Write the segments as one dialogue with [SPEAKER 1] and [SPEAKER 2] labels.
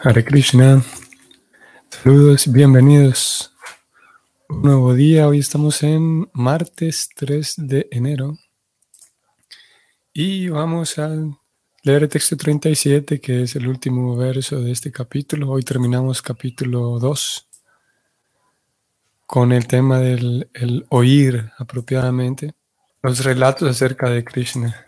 [SPEAKER 1] Hare Krishna. Saludos, bienvenidos. Un nuevo día. Hoy estamos en martes 3 de enero. Y vamos a leer el texto 37, que es el último verso de este capítulo. Hoy terminamos capítulo 2 con el tema del el oír apropiadamente. Los relatos acerca de Krishna.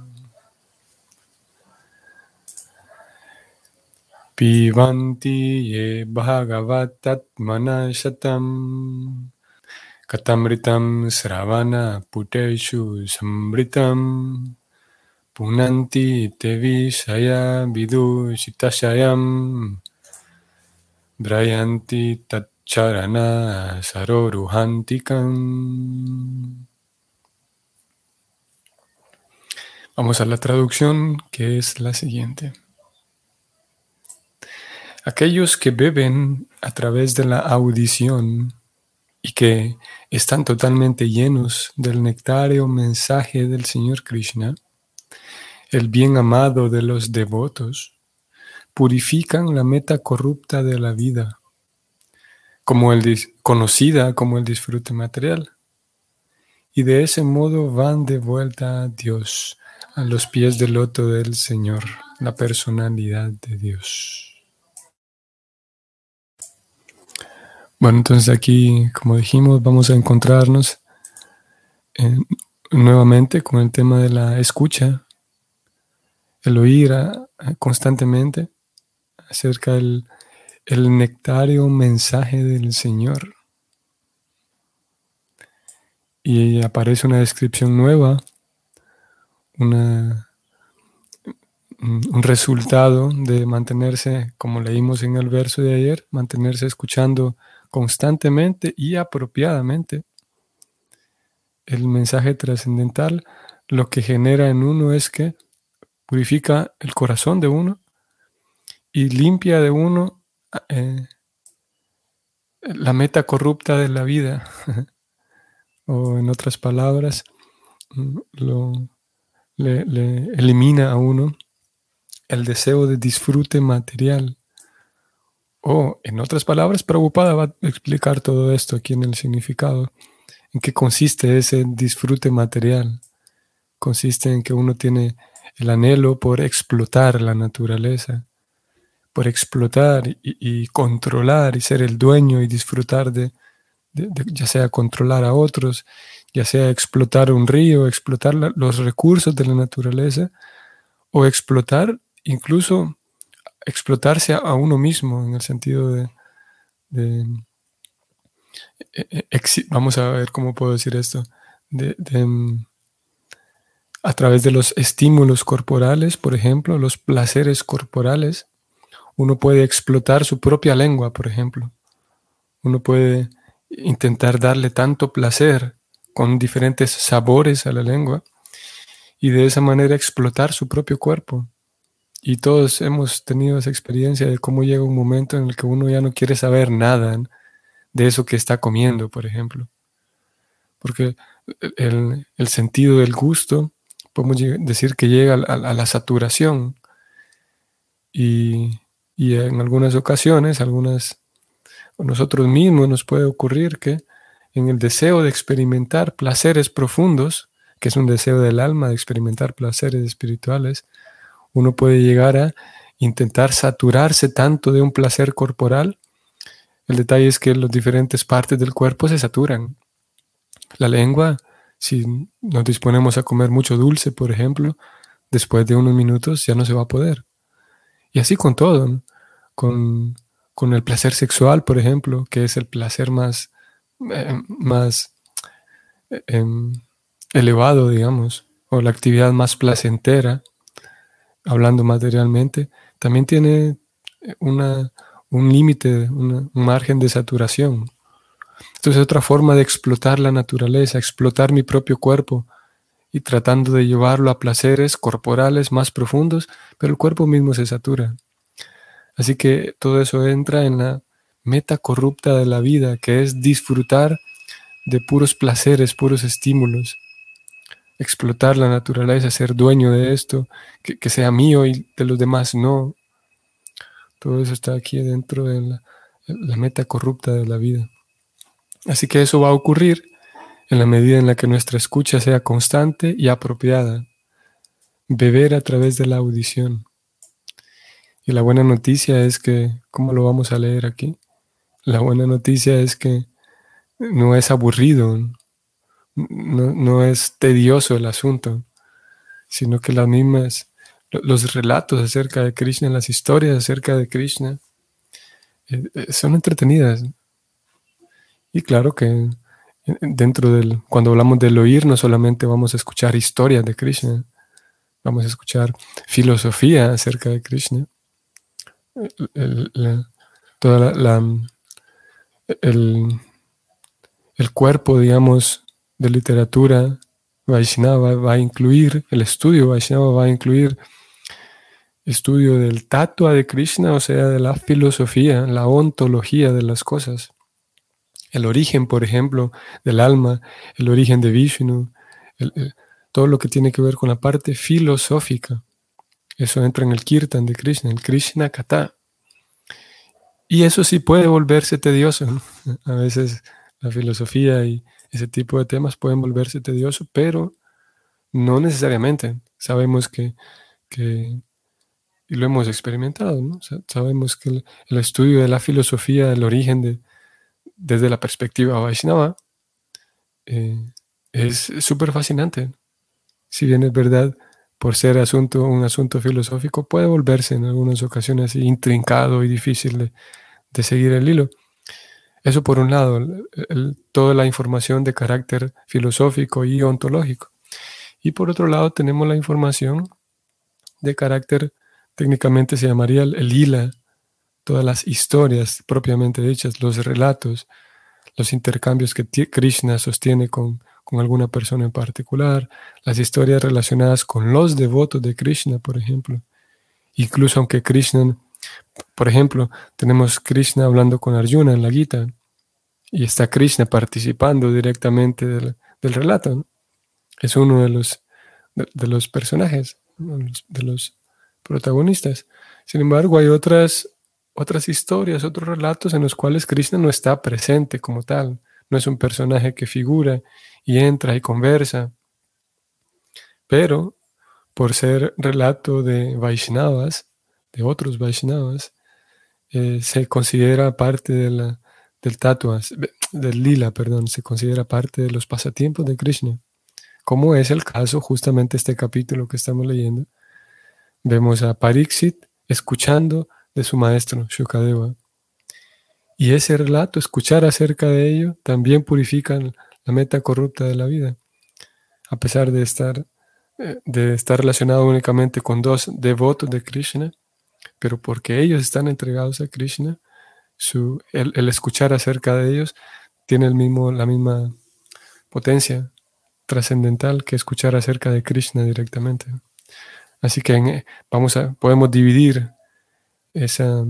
[SPEAKER 1] Pivanti ye bhagavatatmana shatam katamritam sravana puteshu samritam punanti tevi shaya vidu shitashayam brayanti tatcharana saroruhantikam Vamos a la traducción que es la siguiente. Aquellos que beben a través de la audición y que están totalmente llenos del nectario mensaje del Señor Krishna, el bien amado de los devotos, purifican la meta corrupta de la vida, como el conocida como el disfrute material, y de ese modo van de vuelta a Dios, a los pies del loto del Señor, la personalidad de Dios. Bueno, entonces aquí, como dijimos, vamos a encontrarnos nuevamente con el tema de la escucha, el oír constantemente acerca del el nectario mensaje del Señor. Y aparece una descripción nueva, una, un resultado de mantenerse, como leímos en el verso de ayer, mantenerse escuchando constantemente y apropiadamente. El mensaje trascendental lo que genera en uno es que purifica el corazón de uno y limpia de uno eh, la meta corrupta de la vida. o en otras palabras, lo, le, le elimina a uno el deseo de disfrute material o, en otras palabras, Prabhupada va a explicar todo esto aquí en el significado. ¿En qué consiste ese disfrute material? Consiste en que uno tiene el anhelo por explotar la naturaleza, por explotar y, controlar y ser el dueño y disfrutar de, ya sea controlar a otros, ya sea explotar un río, explotar los recursos de la naturaleza, o explotar incluso explotarse a, uno mismo en el sentido de, e, e, vamos a ver cómo puedo decir esto, de, mm, a través de los estímulos corporales, por ejemplo, los placeres corporales, uno puede explotar su propia lengua, por ejemplo. Uno puede intentar darle tanto placer con diferentes sabores a la lengua y de esa manera explotar su propio cuerpo. Y todos hemos tenido esa experiencia de cómo llega un momento en el que uno ya no quiere saber nada de eso que está comiendo, por ejemplo. Porque el, sentido del gusto, podemos decir que llega a, la saturación. Y, y, en algunas ocasiones, algunas, nosotros mismos nos puede ocurrir que en el deseo de experimentar placeres profundos, que es un deseo del alma de experimentar placeres espirituales, uno puede llegar a intentar saturarse tanto de un placer corporal. El detalle es que las diferentes partes del cuerpo se saturan. La lengua, si nos disponemos a comer mucho dulce, por ejemplo, después de unos minutos ya no se va a poder. Y así con todo, con, el placer sexual, por ejemplo, que es el placer más, eh, más eh, em, elevado, digamos, o la actividad más placentera, hablando materialmente, también tiene eh, una, un límite, un margen de saturación. Entonces es otra forma de explotar la naturaleza, explotar mi propio cuerpo y tratando de llevarlo a placeres corporales más profundos, pero el cuerpo mismo se satura. Así que todo eso entra en la meta corrupta de la vida, que es disfrutar de puros placeres, puros estímulos, explotar la naturaleza, ser dueño de esto, que, sea mío y de los demás no. Todo eso está aquí dentro de la, la meta corrupta de la vida. Así que eso va a ocurrir en la medida en la que nuestra escucha sea constante y apropiada. Beber a través de la audición. Y la buena noticia es que, ¿cómo lo vamos a leer aquí? La buena noticia es que no es aburrido, no, es tedioso el asunto, sino que las mismas, los relatos acerca de Krishna, las historias acerca de Krishna, eh, eh, son entretenidas. Y claro que dentro del, cuando hablamos del oír, no solamente vamos a escuchar historias de Krishna, vamos a escuchar filosofía acerca de Krishna. toda la, el, el, cuerpo, digamos, de literatura Vaishnava va a incluir, el estudio Vaishnava va a incluir estudio del tatua de Krishna, o sea, de la filosofía, la ontología de las cosas el origen, por ejemplo, del alma, el origen de Vishnu, todo lo que tiene que ver con la parte filosófica. Eso entra en el kirtan de Krishna, el Krishna Kata. Y eso sí puede volverse tedioso. A veces la filosofía y ese tipo de temas pueden volverse tedioso, pero no necesariamente. Sabemos que, y lo hemos experimentado, ¿no? sabemos que el, estudio de la filosofía, el origen de, desde la perspectiva Vaishnava, eh, es súper fascinante. Si bien es verdad, por ser asunto, un asunto filosófico, puede volverse en algunas ocasiones intrincado y difícil de, seguir el hilo. Eso por un lado, toda la información de carácter filosófico y ontológico. Y por otro lado tenemos la información de carácter, técnicamente se llamaría el, el todas las historias propiamente dichas, los relatos, los intercambios que Krishna sostiene con, alguna persona en particular, las historias relacionadas con los devotos de Krishna, por ejemplo. Incluso aunque Krishna, por ejemplo, tenemos Krishna hablando con Arjuna en la Gita y está Krishna participando directamente del, relato. Es uno de los, de los personajes, de los protagonistas. Sin embargo, hay otras otras historias, otros relatos en los cuales Krishna no está presente como tal, no es un personaje que figura y entra y conversa, pero por ser relato de Vaishnavas, de otros Vaishnavas, eh, se considera parte de del tatua, del lila, perdón, se considera parte de los pasatiempos de Krishna, como es el caso justamente este capítulo que estamos leyendo. Vemos a Pariksit escuchando de su maestro Shukadeva. Y ese relato, escuchar acerca de ello, también purifica la meta corrupta de la vida, a pesar de estar, eh, de estar relacionado únicamente con dos devotos de Krishna, pero porque ellos están entregados a Krishna, su, el, escuchar acerca de ellos tiene el mismo, la misma potencia trascendental que escuchar acerca de Krishna directamente. Así que vamos a, podemos dividir esos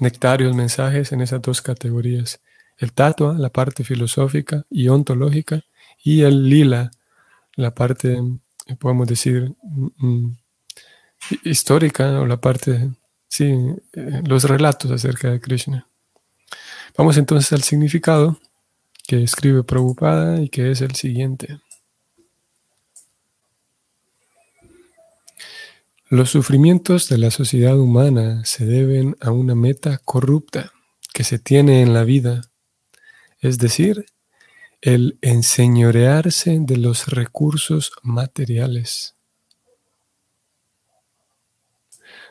[SPEAKER 1] nectarios mensajes en esas dos categorías. El tatua, la parte filosófica y ontológica, y el lila, la parte, podemos decir, mm, mm, histórica o la parte, sí, eh, los relatos acerca de Krishna. Vamos entonces al significado que escribe Prabhupada y que es el siguiente. Los sufrimientos de la sociedad humana se deben a una meta corrupta que se tiene en la vida, es decir, el enseñorearse de los recursos materiales.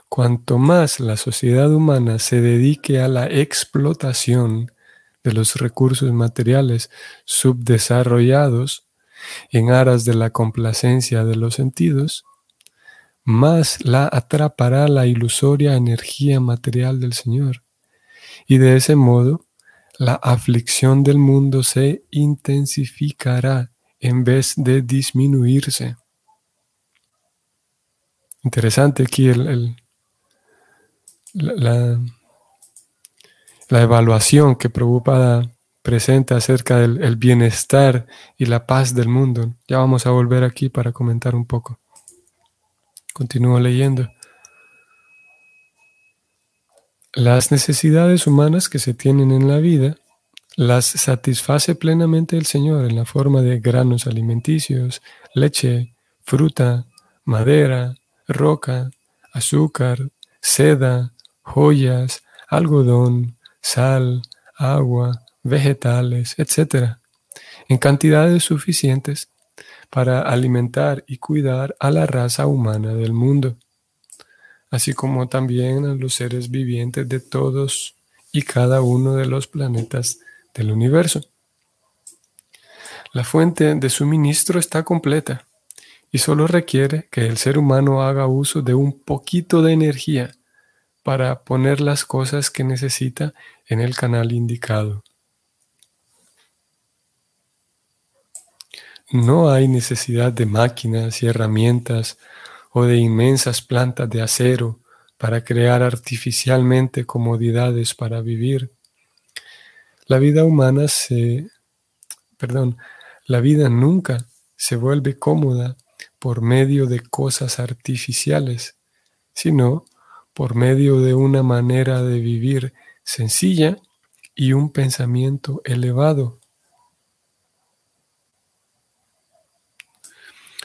[SPEAKER 1] Cuanto más la sociedad humana se dedique a la explotación de los recursos materiales subdesarrollados en aras de la complacencia de los sentidos, más la atrapará la ilusoria energía material del Señor. Y de ese modo, la aflicción del mundo se intensificará en vez de disminuirse. Interesante aquí el, la, la, evaluación que Prabhupada presenta acerca del bienestar y la paz del mundo. Ya vamos a volver aquí para comentar un poco. Continúo leyendo. Las necesidades humanas que se tienen en la vida las satisface plenamente el Señor en la forma de granos alimenticios, leche, fruta, madera, roca, azúcar, seda, joyas, algodón, sal, agua, vegetales, etc., en cantidades suficientes para alimentar y cuidar a la raza humana del mundo así como también a los seres vivientes de todos y cada uno de los planetas del universo. La fuente de suministro está completa y solo requiere que el ser humano haga uso de un poquito de energía para poner las cosas que necesita en el canal indicado. No hay necesidad de máquinas y herramientas o de inmensas plantas de acero para crear artificialmente comodidades para vivir. La vida humana se, perdón, la vida nunca se vuelve cómoda por medio de cosas artificiales, sino por medio de una manera de vivir sencilla y un pensamiento elevado.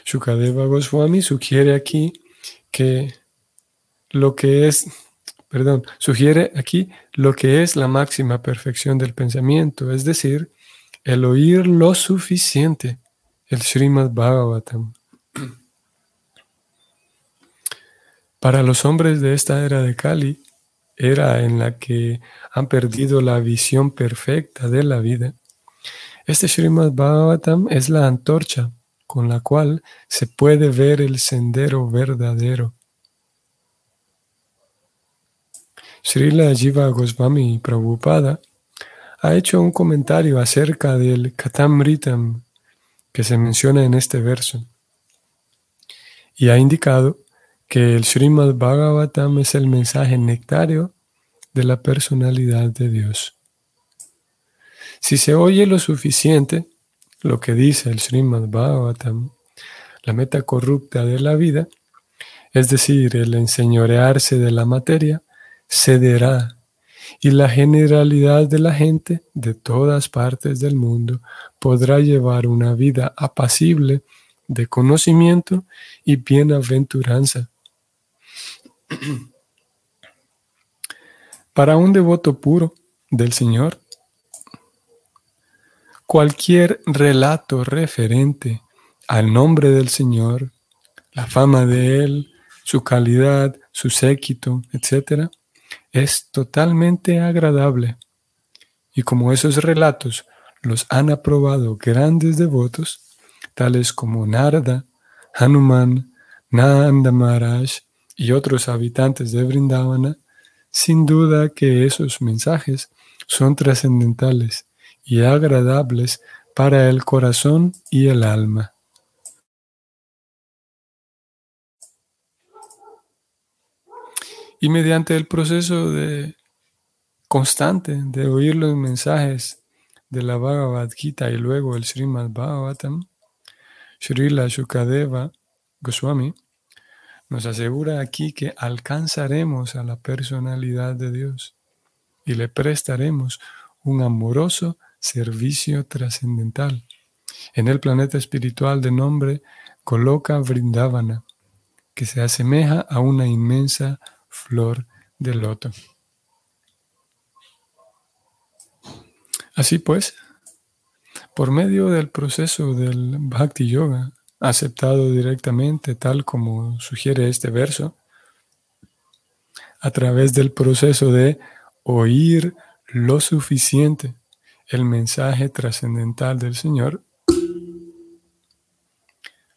[SPEAKER 1] Shukadeva Goswami sugiere aquí que lo que es, perdón, sugiere aquí lo que es la máxima perfección del pensamiento, es decir, el oír lo suficiente, el Srimad Bhagavatam. Para los hombres de esta era de Kali, era en la que han perdido la visión perfecta de la vida, este Srimad Bhagavatam es la antorcha con la cual se puede ver el sendero verdadero. Srila Jiva Goswami Prabhupada ha hecho un comentario acerca del Katamritam que se menciona en este verso y ha indicado que el Srimad Bhagavatam es el mensaje nectario de la personalidad de Dios. Si se oye lo suficiente, lo que dice el Srimad Bhagavatam, la meta corrupta de la vida, es decir, el enseñorearse de la materia, cederá y la generalidad de la gente de todas partes del mundo podrá llevar una vida apacible de conocimiento y bienaventuranza. Para un devoto puro del Señor, Cualquier relato referente al nombre del Señor, la fama de Él, su calidad, su séquito, etc., es totalmente agradable. Y como esos relatos los han aprobado grandes devotos, tales como Narada, Hanuman, Nanda Maharaj y otros habitantes de Vrindavana, sin duda que esos mensajes son trascendentales y agradables para el corazón y el alma. Y mediante el proceso de constante de oír los mensajes de la Bhagavad Gita y luego el Srimad Bhagavatam, Srila Shukadeva Goswami nos asegura aquí que alcanzaremos a la personalidad de Dios y le prestaremos un amoroso servicio trascendental. En el planeta espiritual de nombre coloca Vrindavana, que se asemeja a una inmensa flor de loto. Así pues, por medio del proceso del Bhakti Yoga, aceptado directamente tal como sugiere este verso, a través del proceso de oír lo suficiente el mensaje trascendental del Señor,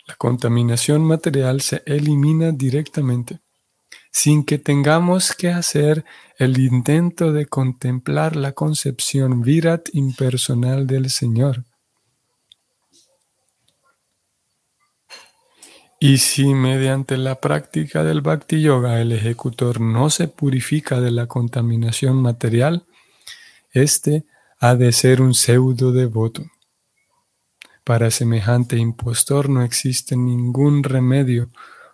[SPEAKER 1] la contaminación material se elimina directamente, sin que tengamos que hacer el intento de contemplar la concepción virat impersonal del Señor. Y si mediante la práctica del Bhakti Yoga el ejecutor no se purifica de la contaminación material, éste ha de ser un pseudo devoto. Para semejante impostor no existe ningún remedio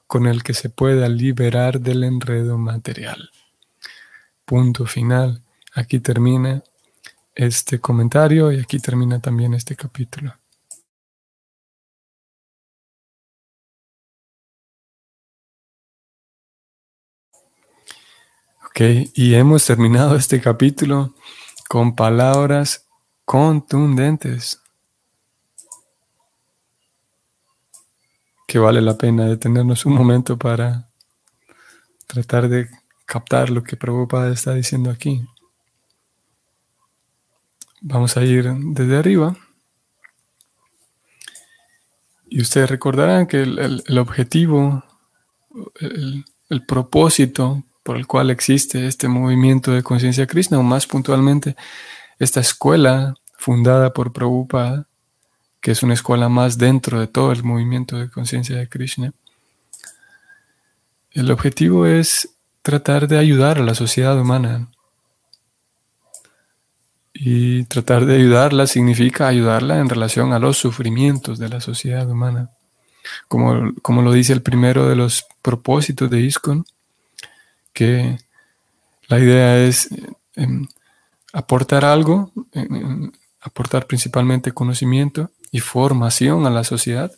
[SPEAKER 1] con el que se pueda liberar del enredo material. Punto final. Aquí termina este comentario y aquí termina también este capítulo. Ok, y hemos terminado este capítulo con palabras contundentes que vale la pena detenernos un momento para tratar de captar lo que Prabhupada está diciendo aquí. Vamos a ir desde arriba. Y ustedes recordarán que el, objetivo, el, el propósito por el cual existe este movimiento de conciencia Krishna, o más puntualmente, esta escuela fundada por Prabhupada, que es una escuela más dentro de todo el movimiento de conciencia de Krishna. El objetivo es tratar de ayudar a la sociedad humana. Y tratar de ayudarla significa ayudarla en relación a los sufrimientos de la sociedad humana. Como, como lo dice el primero de los propósitos de ISKCON, que la idea es em, aportar algo, aportar principalmente conocimiento y formación a la sociedad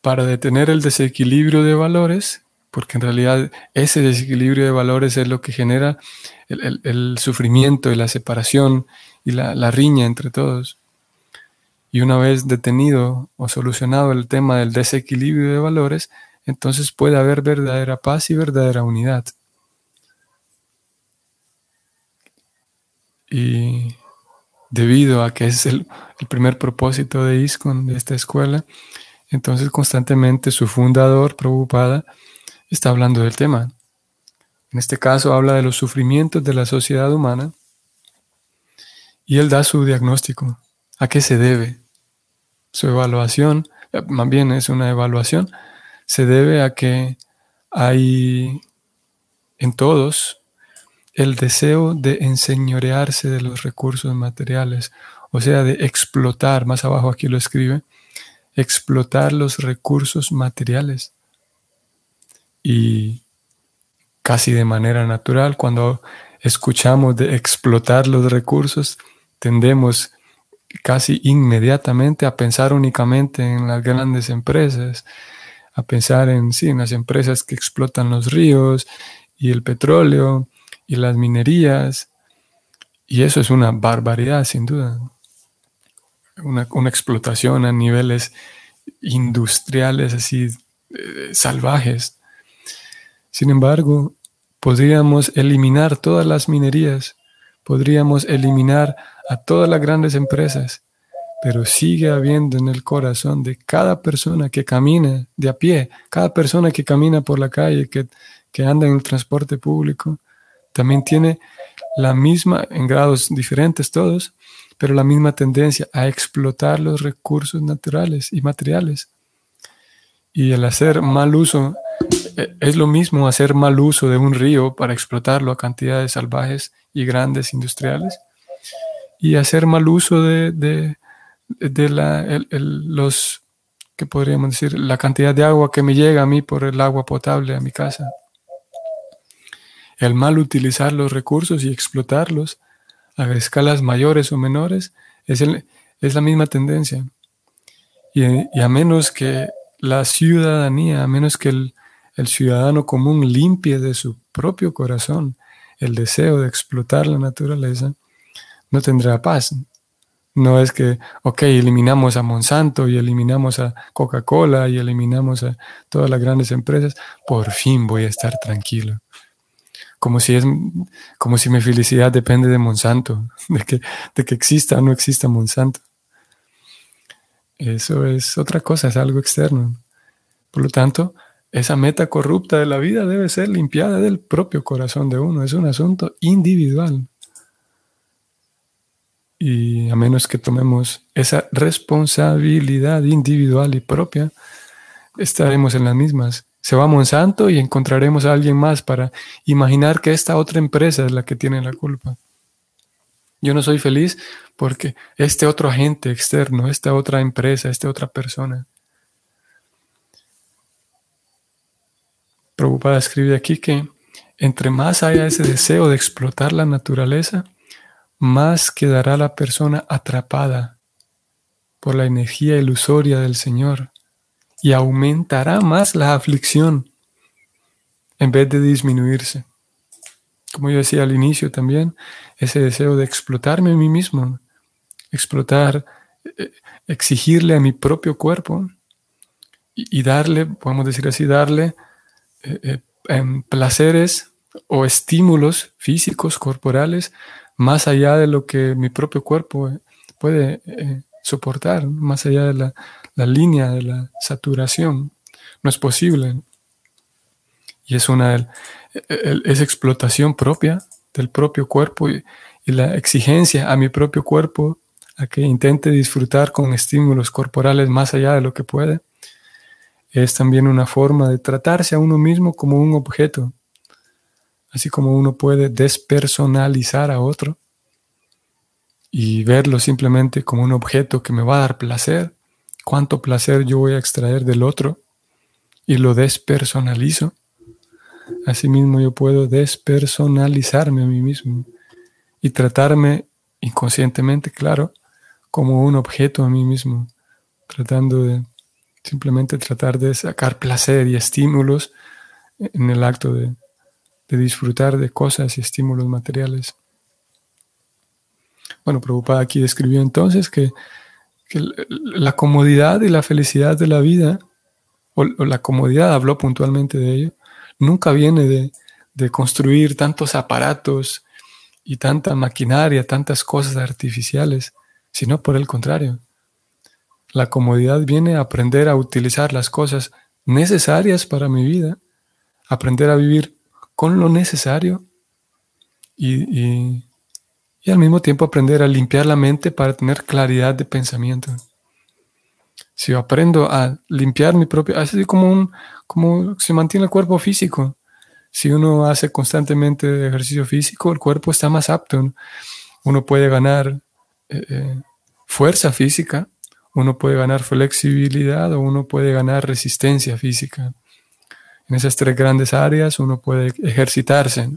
[SPEAKER 1] para detener el desequilibrio de valores, porque en realidad ese desequilibrio de valores es lo que genera el, sufrimiento y la separación y la riña entre todos. Y una vez detenido o solucionado el tema del desequilibrio de valores, entonces puede haber verdadera paz y verdadera unidad. Y debido a que es el, primer propósito de ISKCON, de esta escuela, entonces constantemente su fundador, Prabhupada, está hablando del tema. En este caso habla de los sufrimientos de la sociedad humana y él da su diagnóstico. ¿A qué se debe? Su evaluación, eh, más bien es una evaluación se debe a que hay en todos el deseo de enseñorearse de los recursos materiales, o sea, de explotar, más abajo aquí lo escribe, explotar los recursos materiales. Y casi de manera natural, cuando escuchamos de explotar los recursos, tendemos casi inmediatamente a pensar únicamente en las grandes empresas, a pensar en, sí, en las empresas que explotan los ríos y el petróleo y las minerías. Y eso es una barbaridad, sin duda. Una, explotación a niveles industriales así eh, salvajes. Sin embargo, podríamos eliminar todas las minerías, podríamos eliminar a todas las grandes empresas pero sigue habiendo en el corazón de cada persona que camina de a pie, cada persona que camina por la calle, que, anda en el transporte público, también tiene la misma, en grados diferentes todos, pero la misma tendencia a explotar los recursos naturales y materiales. Y el hacer mal uso, e, es lo mismo hacer mal uso de un río para explotarlo a cantidades salvajes y grandes industriales, y hacer mal uso de de la, los, que podríamos decir? La cantidad de agua que me llega a mí por el agua potable a mi casa. El mal utilizar los recursos y explotarlos a escalas mayores o menores es, es la misma tendencia. Y, a menos que la ciudadanía, a menos que el, el ciudadano común limpie de su propio corazón el deseo de explotar la naturaleza, no tendrá paz, no es que, ok, eliminamos a Monsanto y eliminamos a Coca-Cola y eliminamos a todas las grandes empresas, por fin voy a estar tranquilo. Como si, es, como si mi felicidad depende de Monsanto, de que, de que exista o no exista Monsanto. Eso es otra cosa, es algo externo. Por lo tanto, esa meta corrupta de la vida debe ser limpiada del propio corazón de uno. Es un asunto individual. Y a menos que tomemos esa responsabilidad individual y propia, estaremos en las mismas. Se va a Monsanto y encontraremos a alguien más para imaginar que esta otra empresa es la que tiene la culpa. Yo no soy feliz porque este otro agente externo, esta otra empresa, esta otra persona. Preocupada escribe aquí que entre más haya ese deseo de explotar la naturaleza, más quedará la persona atrapada por la energía ilusoria del Señor y aumentará más la aflicción en vez de disminuirse. Como yo decía al inicio también, ese deseo de explotarme a mí mismo, explotar, eh, exigirle a mi propio cuerpo y, darle, podemos decir así, darle eh, eh, em, placeres o estímulos físicos, corporales, más allá de lo que mi propio cuerpo eh, puede eh, soportar, más allá de la, línea de la saturación. No es posible. Y es una es explotación propia del propio cuerpo y, la exigencia a mi propio cuerpo a que intente disfrutar con estímulos corporales más allá de lo que puede. Es también una forma de tratarse a uno mismo como un objeto así como uno puede despersonalizar a otro y verlo simplemente como un objeto que me va a dar placer, cuánto placer yo voy a extraer del otro y lo despersonalizo. Asimismo yo puedo despersonalizarme a mí mismo y tratarme inconscientemente, claro, como un objeto a mí mismo, tratando de simplemente tratar de sacar placer y estímulos en el acto de de disfrutar de cosas y estímulos materiales. Bueno, Prabhupada aquí describió entonces que, la comodidad y la felicidad de la vida, o, la comodidad, habló puntualmente de ello, nunca viene de, de construir tantos aparatos y tanta maquinaria, tantas cosas artificiales, sino por el contrario. La comodidad viene a aprender a utilizar las cosas necesarias para mi vida, aprender a vivir con lo necesario y, al mismo tiempo aprender a limpiar la mente para tener claridad de pensamiento. Si yo aprendo a limpiar mi propio, así como, un, como se mantiene el cuerpo físico. Si uno hace constantemente ejercicio físico, el cuerpo está más apto. Uno puede ganar eh, eh, fuerza física, uno puede ganar flexibilidad o uno puede ganar resistencia física. En esas tres grandes áreas uno puede ejercitarse.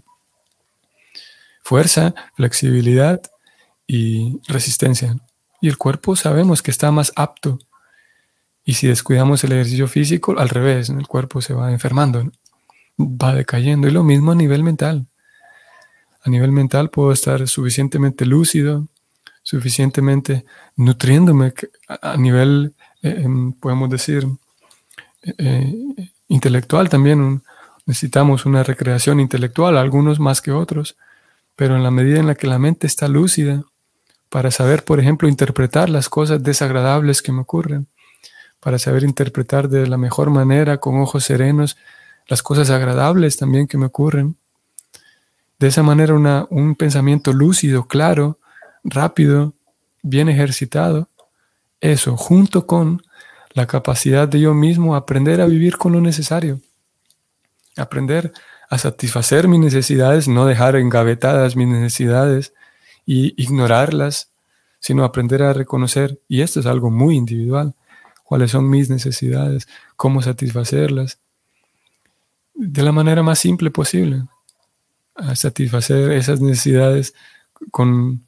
[SPEAKER 1] Fuerza, flexibilidad y resistencia. Y el cuerpo sabemos que está más apto. Y si descuidamos el ejercicio físico, al revés, el cuerpo se va enfermando, va decayendo. Y lo mismo a nivel mental. A nivel mental puedo estar suficientemente lúcido, suficientemente nutriéndome a nivel, eh, em, podemos decir, eh, eh, intelectual también. necesitamos una recreación intelectual, algunos más que otros, pero en la medida en la que la mente está lúcida, para saber, por ejemplo, interpretar las cosas desagradables que me ocurren, para saber interpretar de la mejor manera, con ojos serenos, las cosas agradables también que me ocurren. De esa manera, una, un pensamiento lúcido, claro, rápido, bien ejercitado, eso junto con la capacidad de yo mismo aprender a vivir con lo necesario, aprender a satisfacer mis necesidades, no dejar engavetadas mis necesidades y ignorarlas, sino aprender a reconocer, y esto es algo muy individual, cuáles son mis necesidades, cómo satisfacerlas, de la manera más simple posible, a satisfacer esas necesidades con,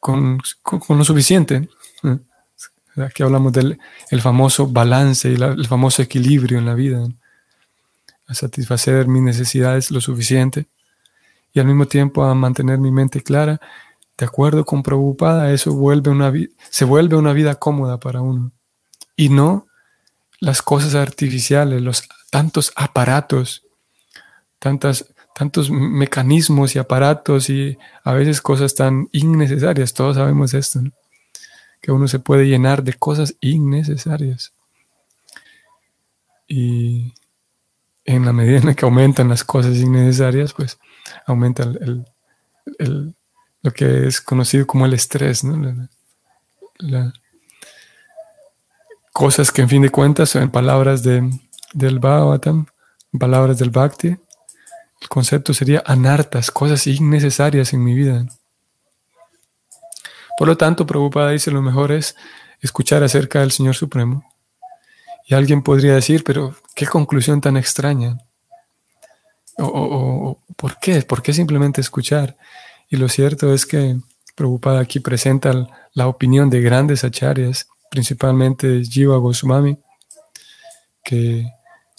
[SPEAKER 1] con, con lo suficiente. Aquí hablamos del el famoso balance y el famoso equilibrio en la vida. A satisfacer mis necesidades lo suficiente y al mismo tiempo a mantener mi mente clara, de acuerdo con preocupada, eso vuelve una se vuelve una vida cómoda para uno. Y no las cosas artificiales, los tantos aparatos, tantas, tantos mecanismos y aparatos y a veces cosas tan innecesarias. Todos sabemos esto. ¿no? Que uno se puede llenar de cosas innecesarias. y en la medida en que aumentan las cosas innecesarias, pues aumenta lo que es conocido como el estrés, ¿no? cosas que en fin de cuentas son palabras de, del Bhagavatam, palabras del Bhakti. El concepto sería anartas, cosas innecesarias en mi vida. Por lo tanto, Prabhupada dice lo mejor es escuchar acerca del Señor Supremo. Y alguien podría decir, pero qué conclusión tan extraña. O, ¿por qué? ¿Por qué simplemente escuchar? Y lo cierto es que Prabhupada aquí presenta la opinión de grandes acharyas, principalmente Jiva Goswami, que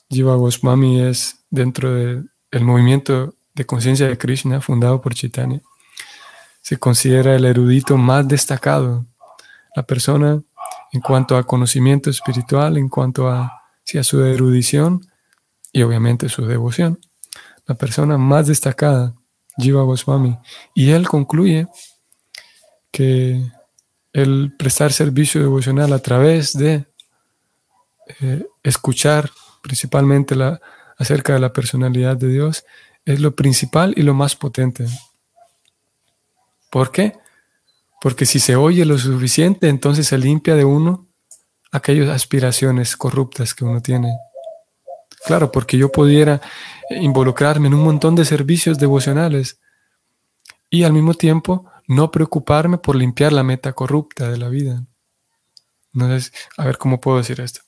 [SPEAKER 1] Jiva Goswami es dentro del movimiento de conciencia de Krishna fundado por Chaitanya. Se considera el erudito más destacado, la persona en cuanto a conocimiento espiritual, en cuanto a, su erudición y obviamente su devoción. La persona más destacada, Jiva Goswami. Y él concluye que el prestar servicio devocional a través de eh, escuchar principalmente acerca de la personalidad de Dios es lo principal y lo más potente. ¿Por qué? Porque si se oye lo suficiente, entonces se limpia de uno aquellas aspiraciones corruptas que uno tiene. Claro, porque yo pudiera involucrarme en un montón de servicios devocionales y al mismo tiempo no preocuparme por limpiar la meta corrupta de la vida. Entonces, a ver cómo puedo decir esto.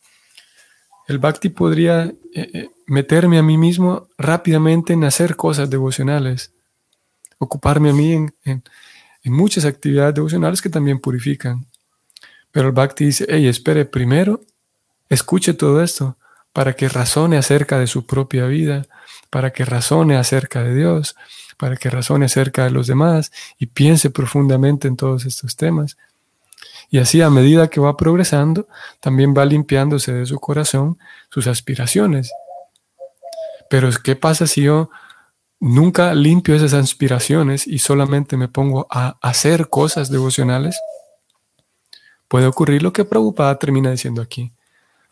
[SPEAKER 1] El bhakti podría eh, eh, meterme a mí mismo rápidamente en hacer cosas devocionales, ocuparme a mí en en muchas actividades devocionales que también purifican. Pero el Bhakti dice, hey, espere primero, escuche todo esto para que razone acerca de su propia vida, para que razone acerca de Dios, para que razone acerca de los demás y piense profundamente en todos estos temas. Y así a medida que va progresando, también va limpiándose de su corazón sus aspiraciones. Pero ¿qué pasa si yo nunca limpio esas aspiraciones y solamente me pongo a hacer cosas devocionales, puede ocurrir lo que Prabhupada termina diciendo aquí.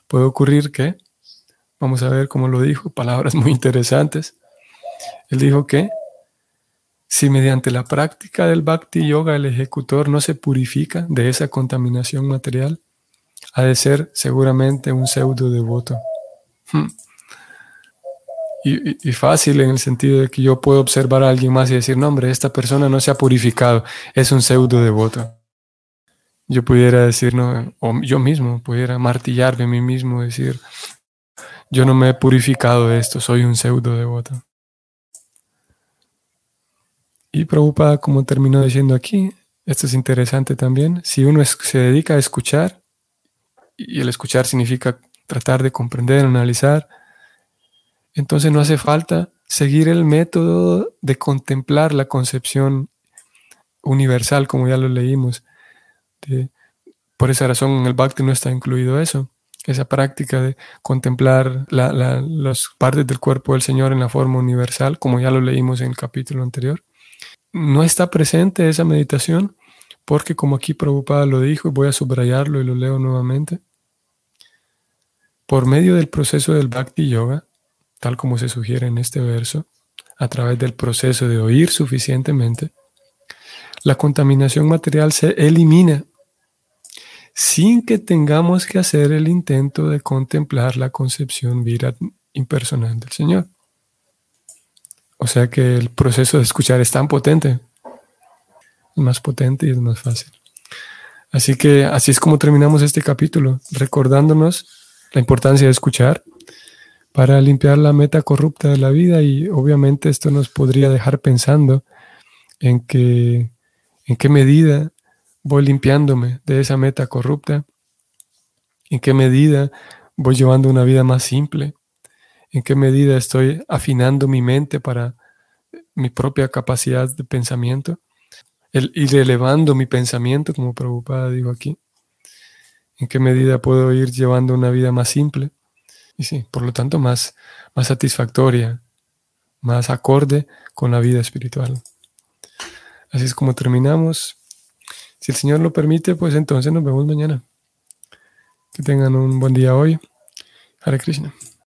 [SPEAKER 1] Puede ocurrir que, vamos a ver cómo lo dijo, palabras muy interesantes. Él dijo que si mediante la práctica del bhakti yoga el ejecutor no se purifica de esa contaminación material, ha de ser seguramente un pseudo devoto. Hmm y, fácil en el sentido de que yo puedo observar a alguien más y decir, no, hombre, esta persona no se ha purificado, es un pseudo devoto. Yo pudiera decir, no, o yo mismo pudiera martillarme a mí mismo, decir, yo no me he purificado de esto, soy un pseudo devoto. Y Prabhupada, como terminó diciendo aquí, esto es interesante también, si uno se dedica a escuchar, y el escuchar significa tratar de comprender, analizar, entonces no hace falta seguir el método de contemplar la concepción universal, como ya lo leímos. por esa razón en el Bhakti no está incluido eso, esa práctica de contemplar las partes del cuerpo del Señor en la forma universal, como ya lo leímos en el capítulo anterior. No está presente esa meditación porque como aquí Prabhupada lo dijo, y voy a subrayarlo y lo leo nuevamente, por medio del proceso del Bhakti Yoga, tal como se sugiere en este verso, a través del proceso de oír suficientemente, la contaminación material se elimina sin que tengamos que hacer el intento de contemplar la concepción viral impersonal del Señor. O sea que el proceso de escuchar es tan potente, es más potente y es más fácil. Así que así es como terminamos este capítulo, recordándonos la importancia de escuchar, para limpiar la meta corrupta de la vida y obviamente esto nos podría dejar pensando en en qué medida voy limpiándome de esa meta corrupta, en qué medida voy llevando una vida más simple, en qué medida estoy afinando mi mente para mi propia capacidad de pensamiento, ir elevando mi pensamiento, como Prabhupada dijo aquí, en qué medida puedo ir llevando una vida más simple y sí, por lo tanto, más, más satisfactoria, más acorde con la vida espiritual. Así es como terminamos. Si el Señor lo permite, pues entonces nos vemos mañana. Que tengan un buen día hoy. Hare Krishna.